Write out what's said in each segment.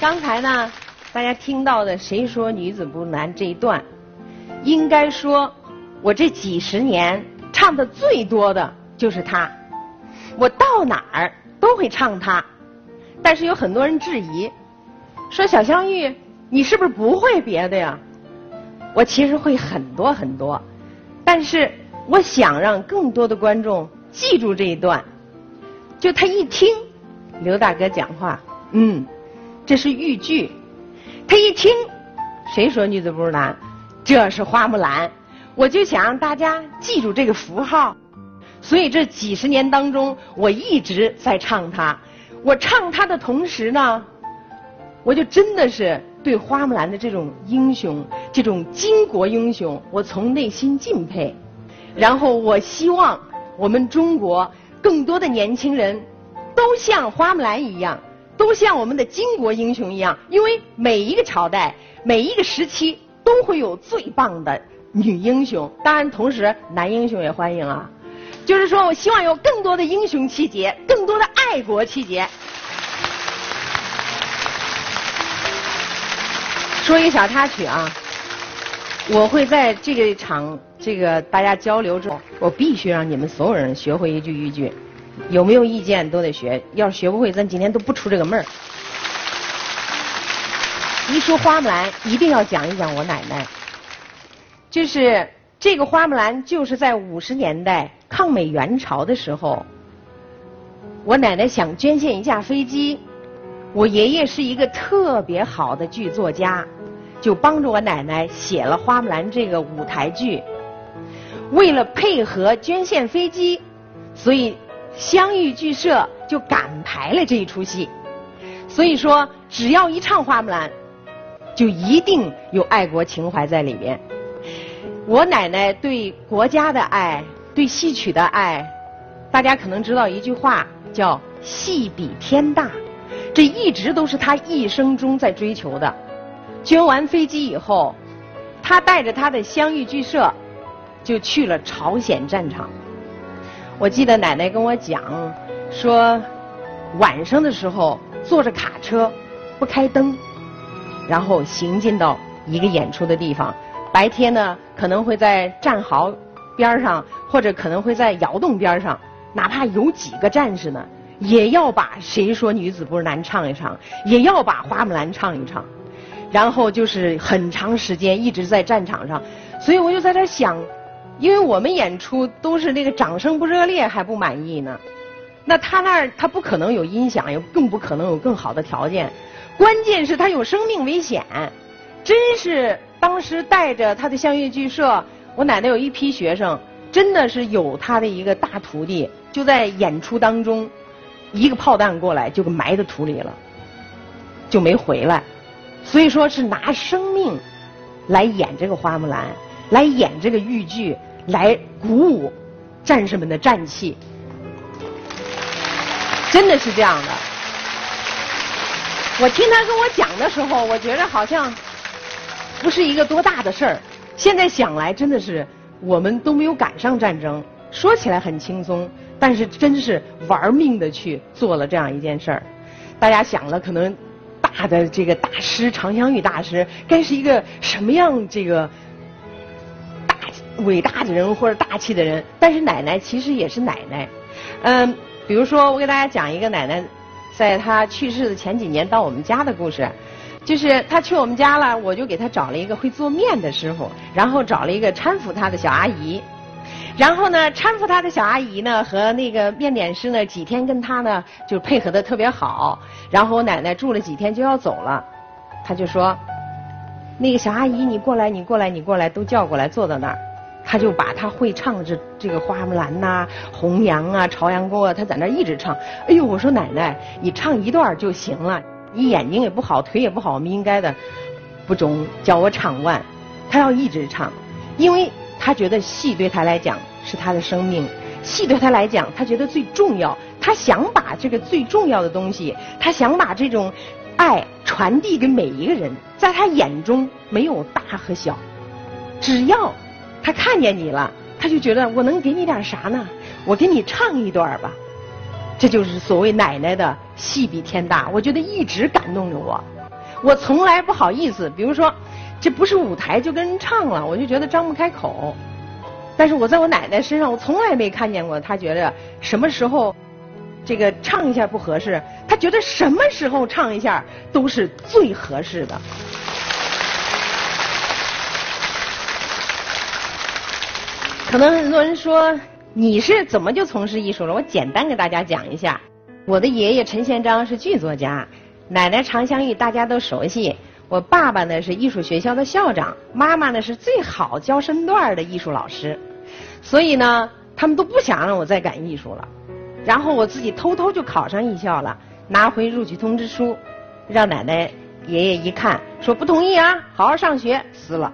刚才呢，大家听到的“谁说女子不难”这一段，应该说，我这几十年唱的最多的就是它。我到哪儿都会唱它，但是有很多人质疑，说小香玉，你是不是不会别的呀？我其实会很多很多，但是我想让更多的观众记住这一段，就他一听刘大哥讲话，嗯。这是豫剧，他一听，谁说女子不是男？这是花木兰，我就想让大家记住这个符号，所以这几十年当中，我一直在唱它。我唱它的同时呢，我就真的是对花木兰的这种英雄，这种巾帼英雄，我从内心敬佩。然后我希望我们中国更多的年轻人都像花木兰一样。都像我们的巾帼英雄一样，因为每一个朝代、每一个时期都会有最棒的女英雄，当然同时男英雄也欢迎啊。就是说我希望有更多的英雄气节，更多的爱国气节。说一个小插曲啊，我会在这个场这个大家交流中，我必须让你们所有人学会一句豫剧。有没有意见都得学，要是学不会，咱今天都不出这个门儿。一说花木兰，一定要讲一讲我奶奶。就是这个花木兰，就是在五十年代抗美援朝的时候，我奶奶想捐献一架飞机，我爷爷是一个特别好的剧作家，就帮助我奶奶写了花木兰这个舞台剧。为了配合捐献飞机，所以。香玉剧社就赶排了这一出戏，所以说只要一唱花木兰，就一定有爱国情怀在里边。我奶奶对国家的爱，对戏曲的爱，大家可能知道一句话叫“戏比天大”，这一直都是她一生中在追求的。捐完飞机以后，她带着她的湘豫剧社就去了朝鲜战场。我记得奶奶跟我讲，说晚上的时候坐着卡车，不开灯，然后行进到一个演出的地方。白天呢，可能会在战壕边上，或者可能会在窑洞边上，哪怕有几个战士呢，也要把《谁说女子不是男》唱一唱，也要把《花木兰》唱一唱。然后就是很长时间一直在战场上，所以我就在这想。因为我们演出都是那个掌声不热烈还不满意呢，那他那儿他不可能有音响，也更不可能有更好的条件，关键是他有生命危险。真是当时带着他的相乐剧社，我奶奶有一批学生，真的是有他的一个大徒弟，就在演出当中，一个炮弹过来就给埋在土里了，就没回来。所以说是拿生命来演这个花木兰，来演这个豫剧。来鼓舞战士们的战气，真的是这样的。我听他跟我讲的时候，我觉得好像不是一个多大的事儿。现在想来，真的是我们都没有赶上战争。说起来很轻松，但是真是玩命的去做了这样一件事儿。大家想了，可能大的这个大师常香玉大师该是一个什么样这个？伟大的人或者大气的人，但是奶奶其实也是奶奶。嗯，比如说我给大家讲一个奶奶，在她去世的前几年到我们家的故事，就是她去我们家了，我就给她找了一个会做面的师傅，然后找了一个搀扶她的小阿姨，然后呢搀扶她的小阿姨呢和那个面点师呢几天跟她呢就配合的特别好，然后我奶奶住了几天就要走了，她就说，那个小阿姨你过来你过来你过来都叫过来坐到那儿。他就把他会唱的这这个花木兰呐、红娘啊、朝阳沟啊，他在那一直唱。哎呦，我说奶奶，你唱一段就行了。你眼睛也不好，腿也不好，我们应该的不中，叫我唱完。他要一直唱，因为他觉得戏对他来讲是他的生命，戏对他来讲他觉得最重要。他想把这个最重要的东西，他想把这种爱传递给每一个人。在他眼中没有大和小，只要。他看见你了，他就觉得我能给你点啥呢？我给你唱一段吧。这就是所谓奶奶的戏比天大，我觉得一直感动着我。我从来不好意思，比如说，这不是舞台就跟人唱了，我就觉得张不开口。但是我在我奶奶身上，我从来没看见过她觉得什么时候这个唱一下不合适，她觉得什么时候唱一下都是最合适的。可能很多人说你是怎么就从事艺术了？我简单给大家讲一下，我的爷爷陈宪章是剧作家。奶奶常香玉大家都熟悉，我爸爸呢是艺术学校的校长，妈妈呢是最好教身段的艺术老师，所以呢，他们都不想让我再干艺术了。然后我自己偷偷就考上艺校了，拿回录取通知书，让奶奶爷爷一看，说不同意啊，好好上学，撕了。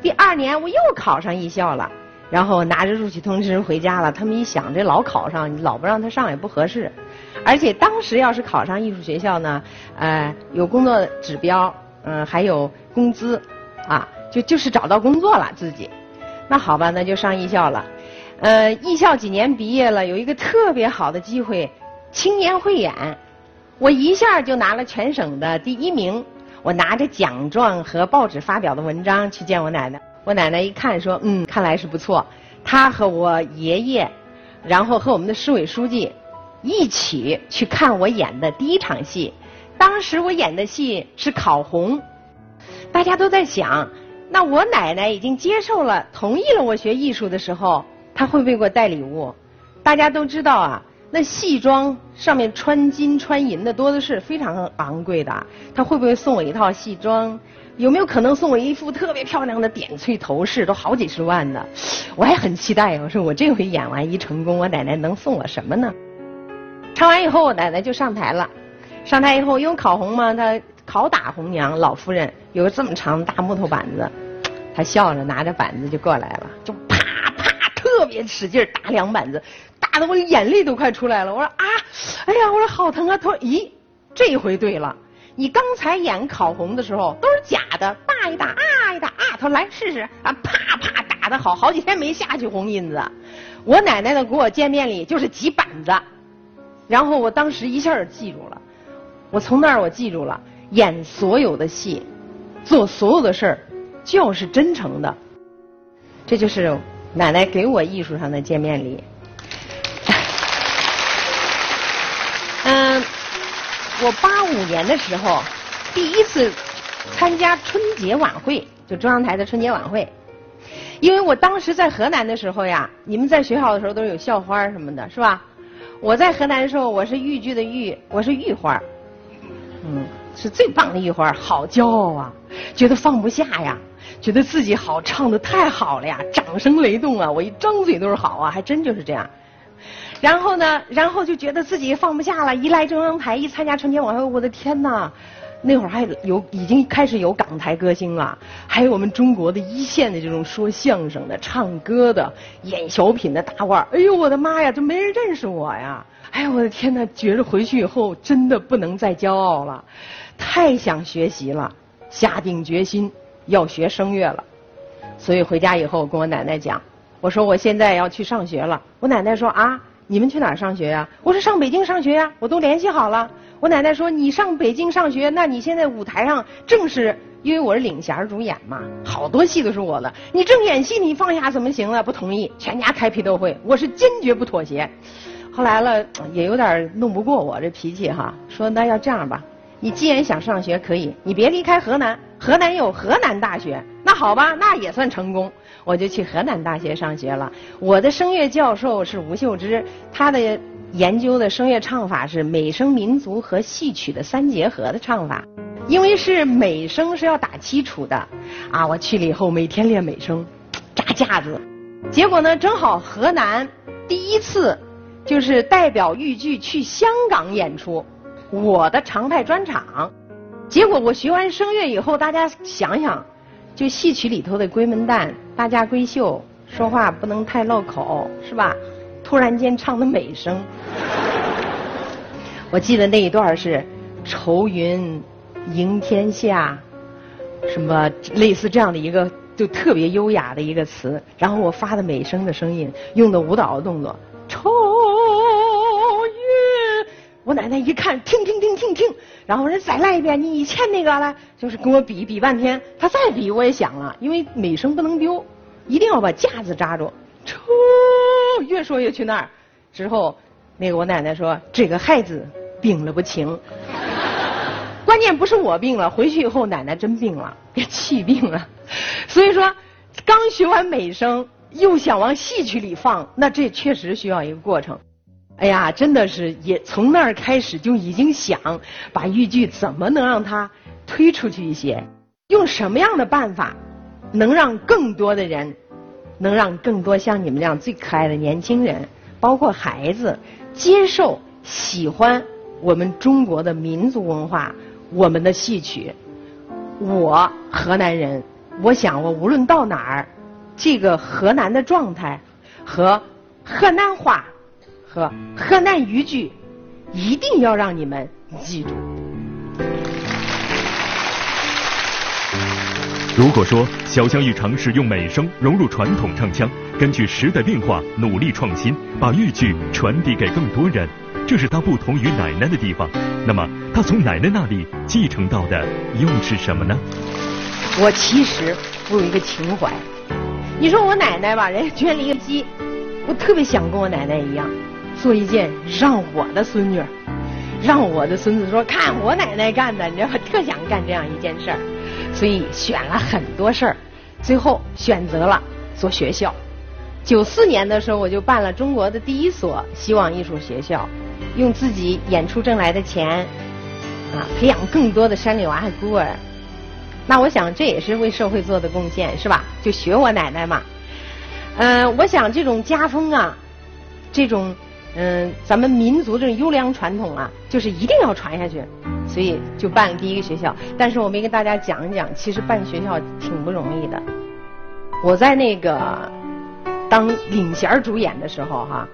第二年我又考上艺校了。然后拿着录取通知回家了，他们一想，这老考上，老不让他上也不合适。而且当时要是考上艺术学校呢，呃，有工作指标，嗯，还有工资，啊，就就是找到工作了自己。那好吧，那就上艺校了。呃，艺校几年毕业了，有一个特别好的机会，青年汇演，我一下就拿了全省的第一名。我拿着奖状和报纸发表的文章去见我奶奶。我奶奶一看说：“嗯，看来是不错。”她和我爷爷，然后和我们的市委书记一起去看我演的第一场戏。当时我演的戏是《烤红》，大家都在想，那我奶奶已经接受了、同意了我学艺术的时候，她会不会给我带礼物？大家都知道啊，那戏装上面穿金穿银的多的是，非常昂贵的。他会不会送我一套戏装？有没有可能送我一副特别漂亮的点翠头饰，都好几十万的？我还很期待。我说我这回演完一成功，我奶奶能送我什么呢？唱完以后，我奶奶就上台了。上台以后，因为烤红嘛，她烤打红娘老夫人有个这么长的大木头板子，她笑着拿着板子就过来了，就啪啪特别使劲打两板子，我眼泪都快出来了。我说啊，哎呀，我说好疼啊！他说咦，这回对了。你刚才演烤红的时候都是假的，大一打啊一打啊，他说来试试啊，啪啪打的好，好几天没下去红印子。我奶奶呢给我见面礼就是几板子，然后我当时一下就记住了，我从那儿我记住了，演所有的戏，做所有的事儿，就是真诚的，这就是奶奶给我艺术上的见面礼。嗯。我八五年的时候，第一次参加春节晚会，就中央台的春节晚会。因为我当时在河南的时候呀，你们在学校的时候都是有校花什么的，是吧？我在河南的时候，我是豫剧的豫，我是豫花，嗯，是最棒的豫花，好骄傲啊，觉得放不下呀，觉得自己好唱的太好了呀，掌声雷动啊，我一张嘴都是好啊，还真就是这样。然后呢，然后就觉得自己放不下了。一来中央台，一参加春节晚会，我的天哪！那会儿还有已经开始有港台歌星了，还有我们中国的一线的这种说相声的、唱歌的、演小品的大腕儿哎呦，我的妈呀，就没人认识我呀！哎呦，我的天哪！觉着回去以后真的不能再骄傲了，太想学习了，下定决心要学声乐了。所以回家以后跟我奶奶讲，我说我现在要去上学了。我奶奶说啊。你们去哪儿上学呀？我说上北京上学呀，我都联系好了。我奶奶说你上北京上学，那你现在舞台上正是因为我是领衔主演嘛，好多戏都是我的。你正演戏，你放下怎么行啊？不同意，全家开批斗会，我是坚决不妥协。后来了也有点弄不过我这脾气哈，说那要这样吧，你既然想上学可以，你别离开河南，河南有河南大学，那好吧，那也算成功。我就去河南大学上学了。我的声乐教授是吴秀芝，他的研究的声乐唱法是美声民族和戏曲的三结合的唱法。因为是美声是要打基础的，啊，我去了以后每天练美声，扎架子。结果呢，正好河南第一次就是代表豫剧去香港演出，我的常态专场。结果我学完声乐以后，大家想想。就戏曲里头的闺门旦、大家闺秀，说话不能太漏口，是吧？突然间唱的美声，我记得那一段是“愁云迎天下”，什么类似这样的一个，就特别优雅的一个词。然后我发的美声的声音，用的舞蹈的动作，愁云我奶奶一看，听听听听听，然后人再来一遍，你以前那个了，就是跟我比比半天。他再比我也响了，因为美声不能丢，一定要把架子扎住。抽，越说越去那儿。之后，那个我奶奶说：“这个孩子病了不轻。”关键不是我病了，回去以后奶奶真病了，给气病了。所以说，刚学完美声，又想往戏曲里放，那这确实需要一个过程。哎呀，真的是也从那儿开始就已经想把豫剧怎么能让它推出去一些，用什么样的办法能让更多的人，能让更多像你们这样最可爱的年轻人，包括孩子接受、喜欢我们中国的民族文化。我们的戏曲，我河南人，我想我无论到哪儿，这个河南的状态和河南话和河南豫剧，一定要让你们记住。如果说小香玉尝试用美声融入传统唱腔，根据时代变化努力创新，把豫剧传递给更多人。这是他不同于奶奶的地方。那么，他从奶奶那里继承到的又是什么呢？我其实我有一个情怀。你说我奶奶吧，人家捐了一个鸡，我特别想跟我奶奶一样，做一件让我的孙女，让我的孙子说看我奶奶干的，你知道吧？特想干这样一件事儿，所以选了很多事儿，最后选择了做学校。九四年的时候，我就办了中国的第一所希望艺术学校。用自己演出挣来的钱，啊，培养更多的山里娃和孤儿。那我想这也是为社会做的贡献，是吧？就学我奶奶嘛。嗯，我想这种家风啊，这种嗯，咱们民族这种优良传统啊，就是一定要传下去。所以就办了第一个学校。但是我没跟大家讲一讲，其实办学校挺不容易的。我在那个当领衔主演的时候，哈。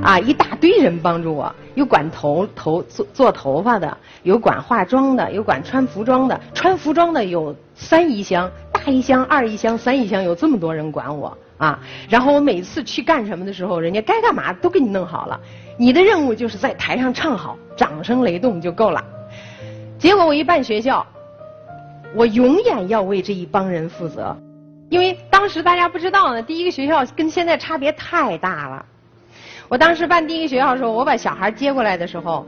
啊，一大堆人帮助我，有管头头做做头发的，有管化妆的，有管穿服装的。穿服装的有三衣箱，大衣箱、二衣箱、三衣箱，有这么多人管我啊。然后我每次去干什么的时候，人家该干嘛都给你弄好了。你的任务就是在台上唱好，掌声雷动就够了。结果我一办学校，我永远要为这一帮人负责，因为当时大家不知道呢，第一个学校跟现在差别太大了。我当时办第一个学校的时候，我把小孩接过来的时候，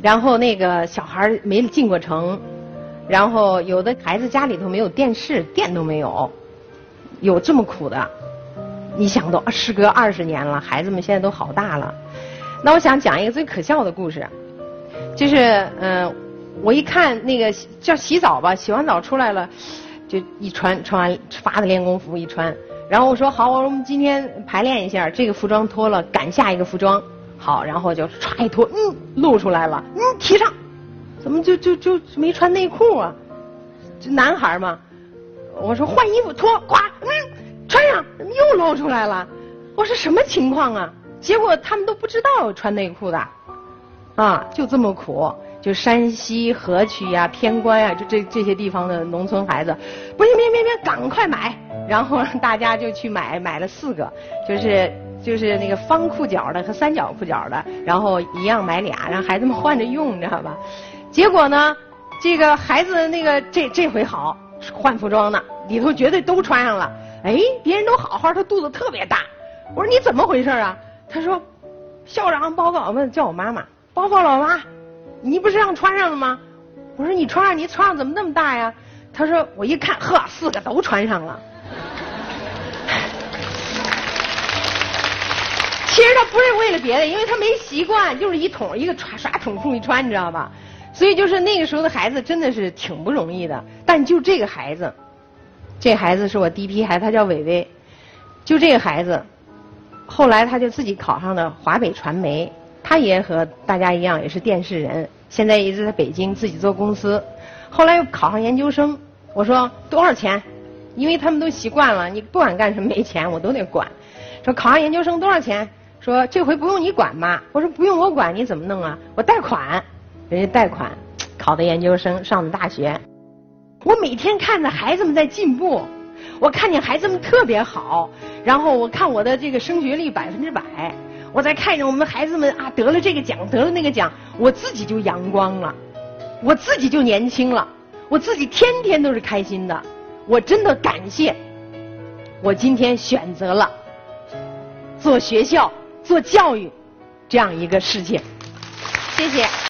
然后那个小孩没进过城，然后有的孩子家里头没有电视，电都没有，有这么苦的。你想都时隔二十年了，孩子们现在都好大了。那我想讲一个最可笑的故事，就是嗯，我一看那个叫洗澡吧，洗完澡出来了，就一穿穿完发的练功服一穿。然后我说好，我们今天排练一下，这个服装脱了，赶下一个服装。好，然后就唰一脱，嗯，露出来了，嗯，提上，怎么就就就没穿内裤啊？这男孩嘛，我说换衣服脱，呱，嗯，穿上，又露出来了。我说什么情况啊？结果他们都不知道穿内裤的，啊，就这么苦。就山西河曲呀、偏关呀，就这这些地方的农村孩子，不行，别别别，赶快买！然后大家就去买，买了四个，就是就是那个方裤脚的和三角裤脚的，然后一样买俩，让孩子们换着用，你知道吧？结果呢，这个孩子那个这这回好，换服装呢，里头绝对都穿上了。哎，别人都好好，他肚子特别大。我说你怎么回事啊？他说，校长报告问叫我妈妈，报告老妈。你不是让穿上了吗？我说你穿上，你穿上怎么那么大呀？他说我一看，呵，四个都穿上了。其实他不是为了别的，因为他没习惯，就是一桶一个穿刷桶裤一穿，你知道吧？所以就是那个时候的孩子真的是挺不容易的。但就这个孩子，这孩子是我第一批孩子，他叫伟伟。就这个孩子，后来他就自己考上了华北传媒。他也和大家一样，也是电视人，现在一直在北京自己做公司。后来又考上研究生，我说多少钱？因为他们都习惯了，你不管干什么没钱我都得管。说考上研究生多少钱？说这回不用你管妈？我说不用我管，你怎么弄啊？我贷款，人家贷款 考的研究生，上的大学。我每天看着孩子们在进步，我看见孩子们特别好，然后我看我的这个升学率百分之百。我再看着我们孩子们啊得了这个奖，得了那个奖，我自己就阳光了，我自己就年轻了，我自己天天都是开心的。我真的感谢，我今天选择了做学校、做教育这样一个事情。谢谢。